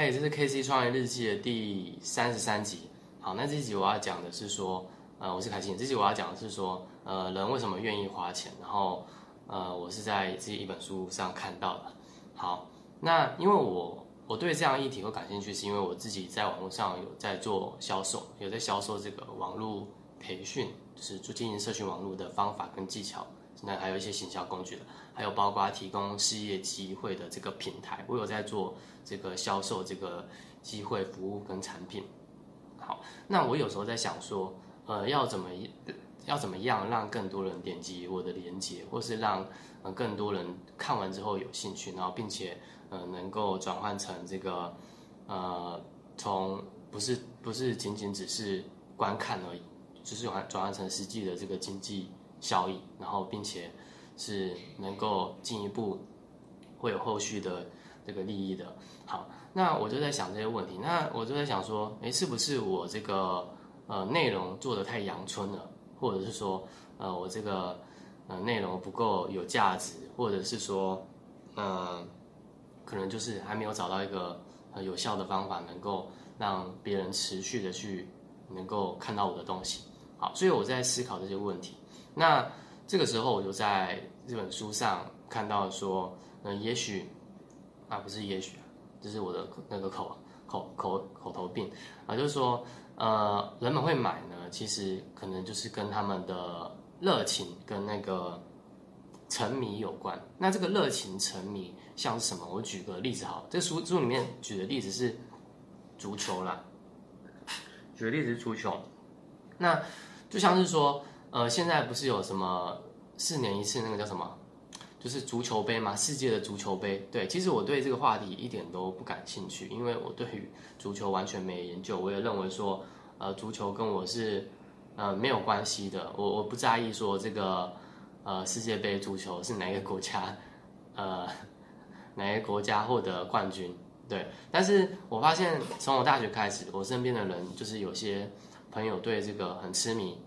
嘿，这是 KC 创业日记的第三十三集。好，那这一集我要讲的是说，呃，我是凯欣。这集我要讲的是说，呃，人为什么愿意花钱？然后，呃，我是在这一本书上看到的。好，那因为我我对这样议题会感兴趣，是因为我自己在网络上有在做销售，有在销售这个网络培训，就是做经营社群网络的方法跟技巧。那还有一些行销工具的，还有包括提供事业机会的这个平台，我有在做这个销售这个机会服务跟产品。好，那我有时候在想说，呃，要怎么要怎么样让更多人点击我的链接，或是让更多人看完之后有兴趣，然后并且呃能够转换成这个呃从不是不是仅仅只是观看而已，就是转转换成实际的这个经济。效益，然后并且是能够进一步会有后续的这个利益的。好，那我就在想这些问题，那我就在想说，诶，是不是我这个呃内容做的太阳春了，或者是说呃我这个呃内容不够有价值，或者是说呃可能就是还没有找到一个呃有效的方法，能够让别人持续的去能够看到我的东西。好，所以我在思考这些问题。那这个时候，我就在这本书上看到说，嗯，也许啊，不是也许，这是我的那个口口口口头病啊，就是说，呃，人们会买呢，其实可能就是跟他们的热情跟那个沉迷有关。那这个热情沉迷像是什么？我举个例子好，这书书里面举的例子是足球啦，举的例子是足球，那就像是说。呃，现在不是有什么四年一次那个叫什么，就是足球杯嘛，世界的足球杯。对，其实我对这个话题一点都不感兴趣，因为我对于足球完全没研究。我也认为说，呃，足球跟我是呃没有关系的。我我不在意说这个呃世界杯足球是哪个国家呃哪个国家获得冠军。对，但是我发现从我大学开始，我身边的人就是有些朋友对这个很痴迷。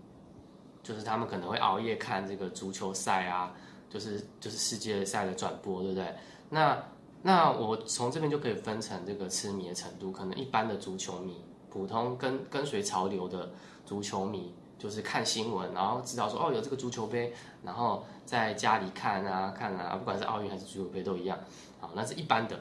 就是他们可能会熬夜看这个足球赛啊，就是就是世界赛的转播，对不对？那那我从这边就可以分成这个痴迷的程度，可能一般的足球迷，普通跟跟随潮流的足球迷，就是看新闻，然后知道说哦有这个足球杯，然后在家里看啊看啊，不管是奥运还是足球杯都一样，好，那是一般的。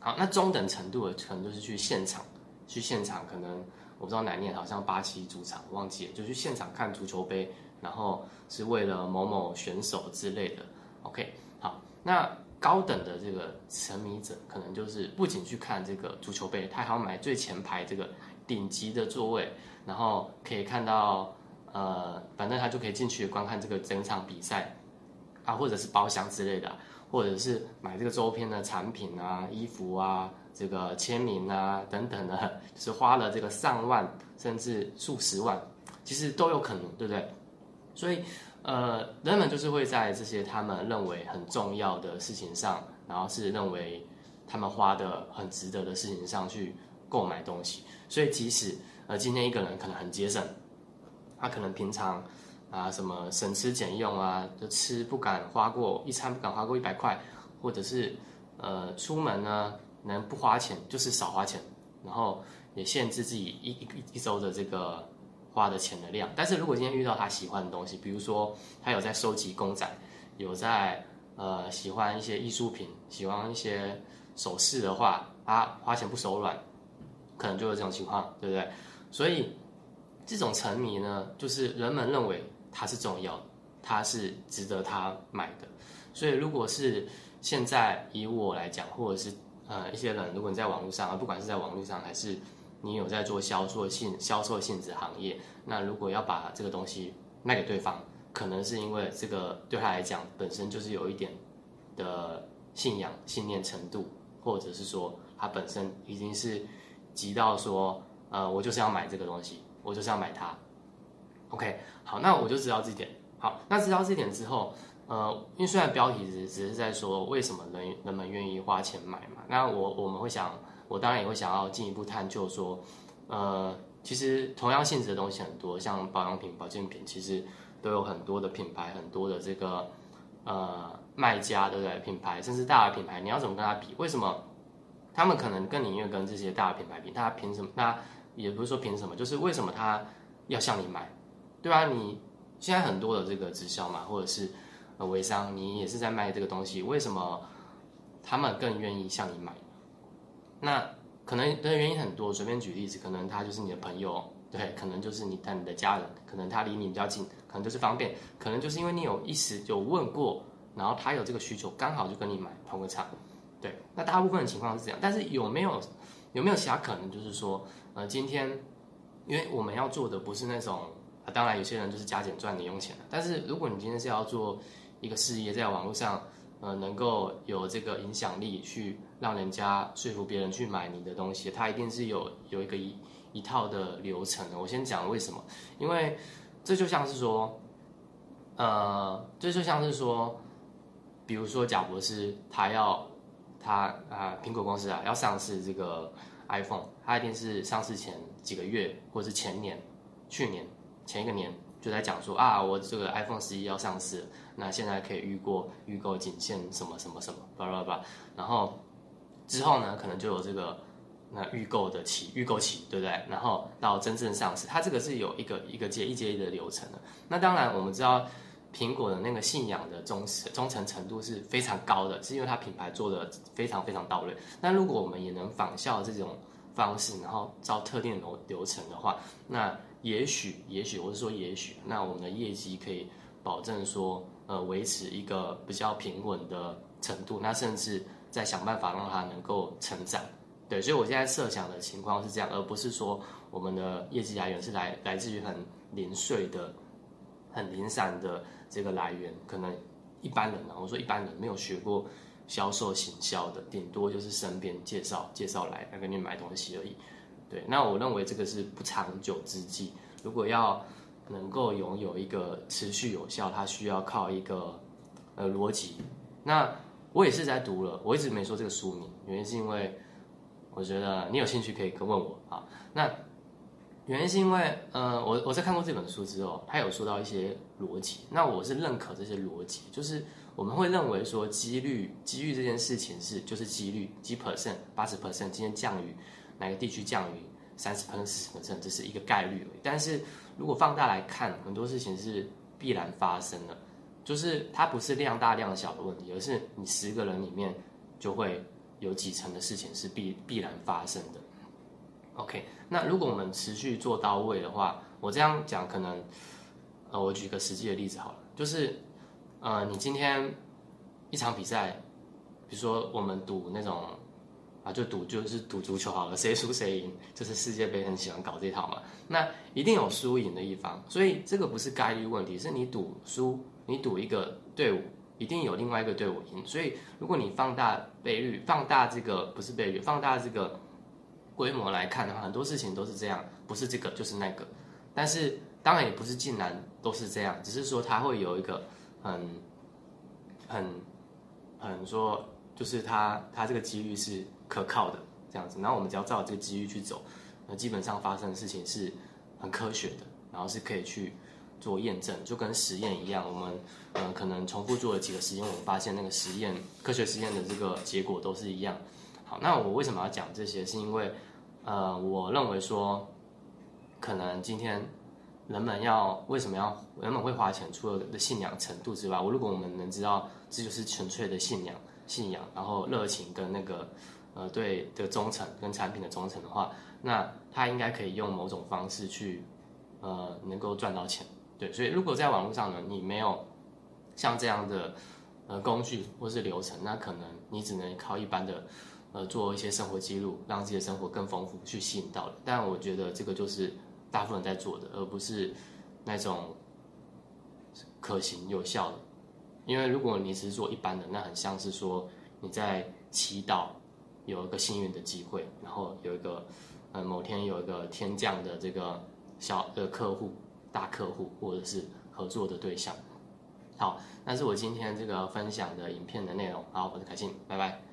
好，那中等程度的可能就是去现场，去现场可能。我不知道哪年，好像巴西主场忘记了，就去现场看足球杯，然后是为了某某选手之类的。OK，好，那高等的这个沉迷者，可能就是不仅去看这个足球杯，他还要买最前排这个顶级的座位，然后可以看到，呃，反正他就可以进去观看这个整场比赛啊，或者是包厢之类的，或者是买这个周边的产品啊，衣服啊。这个签名啊等等的，就是花了这个上万甚至数十万，其实都有可能，对不对？所以，呃，人们就是会在这些他们认为很重要的事情上，然后是认为他们花的很值得的事情上去购买东西。所以，即使呃今天一个人可能很节省，他可能平常啊什么省吃俭用啊，就吃不敢花过一餐不敢花过一百块，或者是呃出门呢。能不花钱就是少花钱，然后也限制自己一一一周的这个花的钱的量。但是如果今天遇到他喜欢的东西，比如说他有在收集公仔，有在呃喜欢一些艺术品，喜欢一些首饰的话，他花钱不手软，可能就有这种情况，对不对？所以这种沉迷呢，就是人们认为它是重要的，它是值得他买的。所以如果是现在以我来讲，或者是呃，一些人，如果你在网络上，不管是在网络上，还是你有在做销售性销售性质行业，那如果要把这个东西卖给对方，可能是因为这个对他来讲本身就是有一点的信仰、信念程度，或者是说他本身已经是急到说，呃，我就是要买这个东西，我就是要买它。OK，好，那我就知道这点。好，那知道这点之后。呃，因为虽然标题只只是在说为什么人人们愿意花钱买嘛，那我我们会想，我当然也会想要进一步探究说，呃，其实同样性质的东西很多，像保养品、保健品，其实都有很多的品牌，很多的这个呃卖家，对不对？品牌甚至大的品牌，你要怎么跟他比？为什么他们可能更宁愿跟这些大的品牌比，他凭什么？那也不是说凭什么，就是为什么他要向你买，对吧？你现在很多的这个直销嘛，或者是呃微商，你也是在卖这个东西，为什么他们更愿意向你买？那可能的原因很多，随便举例子，可能他就是你的朋友，对，可能就是你但你的家人，可能他离你比较近，可能就是方便，可能就是因为你有一时有问过。然后他有这个需求，刚好就跟你买同个厂，对。那大部分的情况是这样，但是有没有有没有其他可能，就是说，呃，今天因为我们要做的不是那种，当然有些人就是加减赚零用钱，但是如果你今天是要做一个事业，在网络上，呃，能够有这个影响力，去让人家说服别人去买你的东西，它一定是有有一个一一套的流程的。我先讲为什么，因为这就像是说，呃，这就像是说。比如说，贾博士他要他啊，苹果公司啊要上市这个 iPhone，他一定是上市前几个月，或者是前年、去年前一个年就在讲说啊，我这个 iPhone 十一要上市，那现在可以预过预购仅限什么什么什么，巴拉巴拉，然后之后呢，可能就有这个那预购的期，预购期，对不对？然后到真正上市，它这个是有一个一个阶一阶一的流程的。那当然我们知道。苹果的那个信仰的忠实忠诚程度是非常高的，是因为它品牌做的非常非常到位。那如果我们也能仿效这种方式，然后照特定流流程的话，那也许也许我是说也许，那我们的业绩可以保证说，呃，维持一个比较平稳的程度。那甚至在想办法让它能够成长。对，所以我现在设想的情况是这样，而不是说我们的业绩来源是来来自于很零碎的、很零散的。这个来源可能一般人呢，我说一般人没有学过销售行销的，顶多就是身边介绍介绍来来给你买东西而已。对，那我认为这个是不长久之计。如果要能够拥有一个持续有效，它需要靠一个呃逻辑。那我也是在读了，我一直没说这个书名，原因是因为我觉得你有兴趣可以问我啊。那原因是因为，呃，我我在看过这本书之后，他有说到一些逻辑，那我是认可这些逻辑，就是我们会认为说，几率，几率这件事情是就是几率，几 percent，八十 percent，今天降雨，哪个地区降雨，三十分四十 percent，这是一个概率。但是如果放大来看，很多事情是必然发生的，就是它不是量大量小的问题，而是你十个人里面就会有几成的事情是必必然发生的。OK，那如果我们持续做到位的话，我这样讲可能，呃，我举个实际的例子好了，就是，呃，你今天一场比赛，比如说我们赌那种，就赌就是赌足球好了，谁输谁赢，就是世界杯很喜欢搞这套嘛，那一定有输赢的一方，所以这个不是概率问题，是你赌输，你赌一个队伍，一定有另外一个队伍赢，所以如果你放大倍率，放大这个不是倍率，放大这个。规模来看的话，很多事情都是这样，不是这个就是那个。但是当然也不是尽然都是这样，只是说它会有一个很很很说，就是它它这个几率是可靠的这样子。然后我们只要照这个机遇去走，那基本上发生的事情是很科学的，然后是可以去做验证，就跟实验一样。我们嗯可能重复做了几个实验，我们发现那个实验科学实验的这个结果都是一样。好，那我为什么要讲这些？是因为呃，我认为说，可能今天人们要为什么要人们会花钱，除了的信仰程度之外，我如果我们能知道这就是纯粹的信仰，信仰，然后热情跟那个呃对的忠诚跟产品的忠诚的话，那他应该可以用某种方式去呃能够赚到钱。对，所以如果在网络上呢，你没有像这样的呃工具或是流程，那可能你只能靠一般的。呃，做一些生活记录，让自己的生活更丰富，去吸引到了。但我觉得这个就是大部分人在做的，而不是那种可行有效的。因为如果你只是做一般的，那很像是说你在祈祷有一个幸运的机会，然后有一个呃某天有一个天降的这个小的客户、大客户或者是合作的对象。好，那是我今天这个分享的影片的内容。好，我是凯信，拜拜。